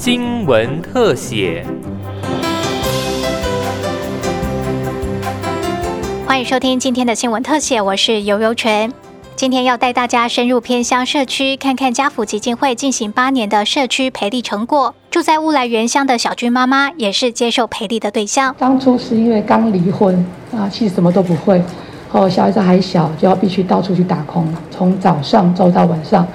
新闻特写。欢迎收听今天的新闻特写，我是游游泉。今天要带大家深入偏乡社区，看看家福基金会进行八年的社区培力成果。住在乌来原乡的小军妈妈，也是接受培力的对象。当初是因为刚离婚啊，其实什么都不会，哦，小孩子还小，就要必须到处去打工，从早上做到晚上。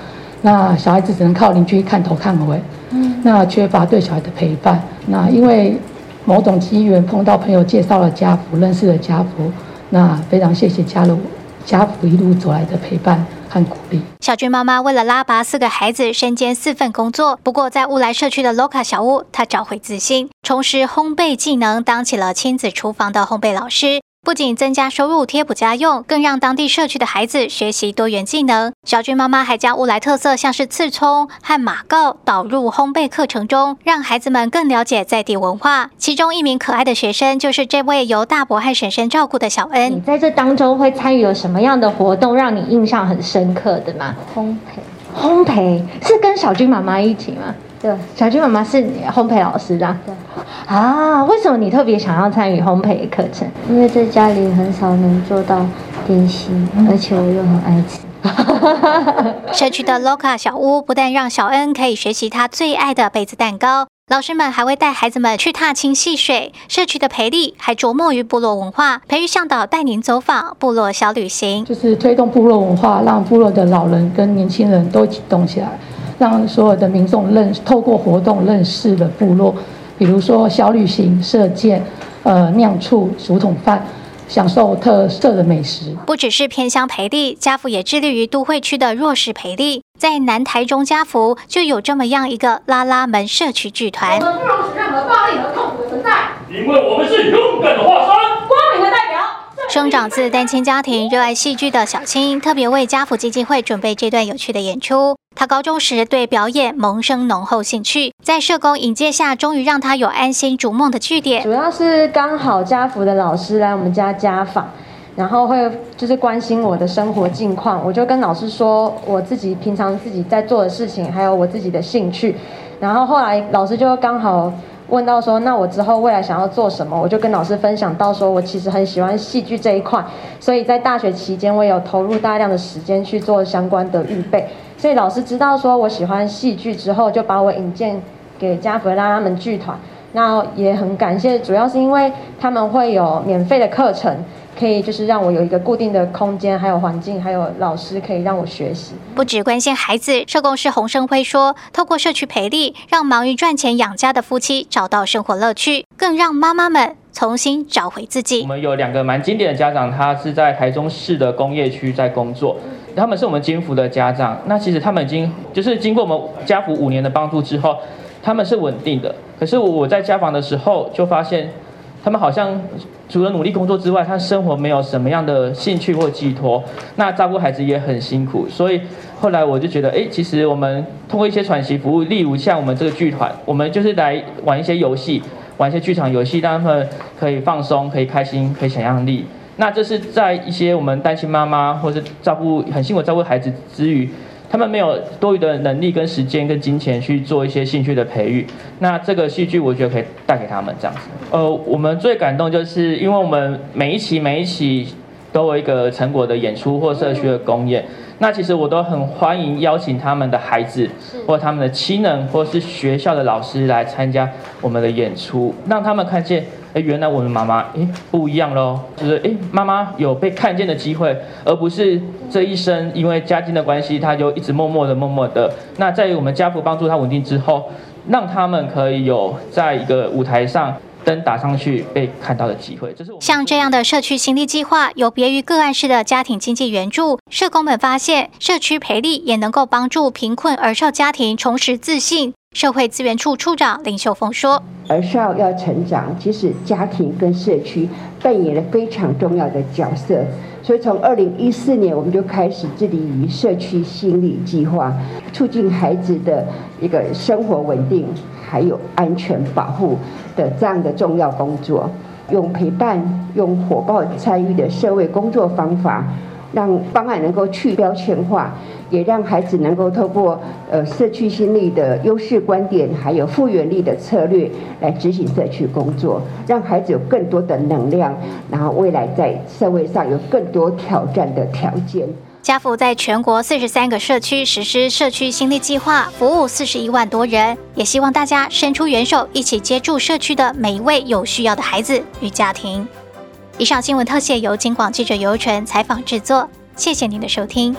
那小孩子只能靠邻居看头看尾，嗯，那缺乏对小孩的陪伴。那因为某种机缘碰到朋友介绍了家福，认识了家福，那非常谢谢家人。家福一路走来的陪伴和鼓励。小军妈妈为了拉拔四个孩子，身兼四份工作。不过，在乌来社区的 Loka 小屋，她找回自信，重拾烘焙技能，当起了亲子厨房的烘焙老师。不仅增加收入贴补家用，更让当地社区的孩子学习多元技能。小军妈妈还将乌来特色，像是刺葱和马告导入烘焙课程中，让孩子们更了解在地文化。其中一名可爱的学生就是这位由大伯和婶婶照顾的小恩。你在这当中会参与了什么样的活动，让你印象很深刻的吗？烘焙，烘焙是跟小军妈妈一起吗？对，小军妈妈是烘焙老师的。对。啊，为什么你特别想要参与烘焙的课程？因为在家里很少能做到点心，而且我又很爱吃。社区的 Loca 小屋不但让小恩可以学习他最爱的杯子蛋糕，老师们还会带孩子们去踏青戏水。社区的培力还琢磨于部落文化，培育向导带您走访部落小旅行，就是推动部落文化，让部落的老人跟年轻人都一起动起来，让所有的民众认透过活动认识了部落。比如说小旅行、射箭、呃酿醋、竹筒饭，享受特色的美食。不只是偏乡培力，家福也致力于都会区的弱势培力。在南台中家福就有这么样一个拉拉门社区剧团。我们不容许任何暴力和痛苦的存在，因为我们是勇敢的化身，光明的代表。生长自单亲家庭、热爱戏剧的小青，特别为家福基金会准备这段有趣的演出。他高中时对表演萌生浓厚兴趣，在社工引荐下，终于让他有安心逐梦的据点。主要是刚好家福的老师来我们家家访，然后会就是关心我的生活近况，我就跟老师说我自己平常自己在做的事情，还有我自己的兴趣。然后后来老师就刚好问到说，那我之后未来想要做什么？我就跟老师分享到说，我其实很喜欢戏剧这一块，所以在大学期间我有投入大量的时间去做相关的预备。所以老师知道说我喜欢戏剧之后，就把我引荐给加弗拉他们剧团。那也很感谢，主要是因为他们会有免费的课程，可以就是让我有一个固定的空间，还有环境，还有老师可以让我学习。不只关心孩子，社工师洪生辉说，透过社区培力，让忙于赚钱养家的夫妻找到生活乐趣，更让妈妈们重新找回自己。我们有两个蛮经典的家长，他是在台中市的工业区在工作。他们是我们金福的家长，那其实他们已经就是经过我们家福五年的帮助之后，他们是稳定的。可是我在家访的时候就发现，他们好像除了努力工作之外，他生活没有什么样的兴趣或寄托。那照顾孩子也很辛苦，所以后来我就觉得，哎，其实我们通过一些喘息服务，例如像我们这个剧团，我们就是来玩一些游戏，玩一些剧场游戏，让他们可以放松，可以开心，可以想象力。那这是在一些我们担心妈妈或是照顾很辛苦照顾孩子之余，他们没有多余的能力跟时间跟金钱去做一些兴趣的培育。那这个戏剧我觉得可以带给他们这样子。呃，我们最感动就是因为我们每一期每一期都有一个成果的演出或社区的公演。那其实我都很欢迎邀请他们的孩子或他们的亲人或是学校的老师来参加我们的演出，让他们看见。哎，原来我们妈妈哎不一样喽，就是哎妈妈有被看见的机会，而不是这一生因为家境的关系，她就一直默默的默默的。那在于我们家父帮助她稳定之后，让他们可以有在一个舞台上灯打上去被看到的机会。这是像这样的社区行力计划，有别于个案式的家庭经济援助，社工们发现社区培力也能够帮助贫困儿少家庭重拾自信。社会资源处处长林秀峰说：“儿少要成长，其实家庭跟社区扮演了非常重要的角色。所以从二零一四年，我们就开始致力于社区心理计划，促进孩子的一个生活稳定，还有安全保护的这样的重要工作。用陪伴、用火爆参与的社会工作方法，让方案能够去标签化，也让孩子能够透过呃社区心力的优势观点，还有复原力的策略来执行社区工作，让孩子有更多的能量，然后未来在社会上有更多挑战的条件。家福在全国四十三个社区实施社区心力计划，服务四十一万多人，也希望大家伸出援手，一起接住社区的每一位有需要的孩子与家庭。以上新闻特写由金广记者尤纯采访制作，谢谢您的收听。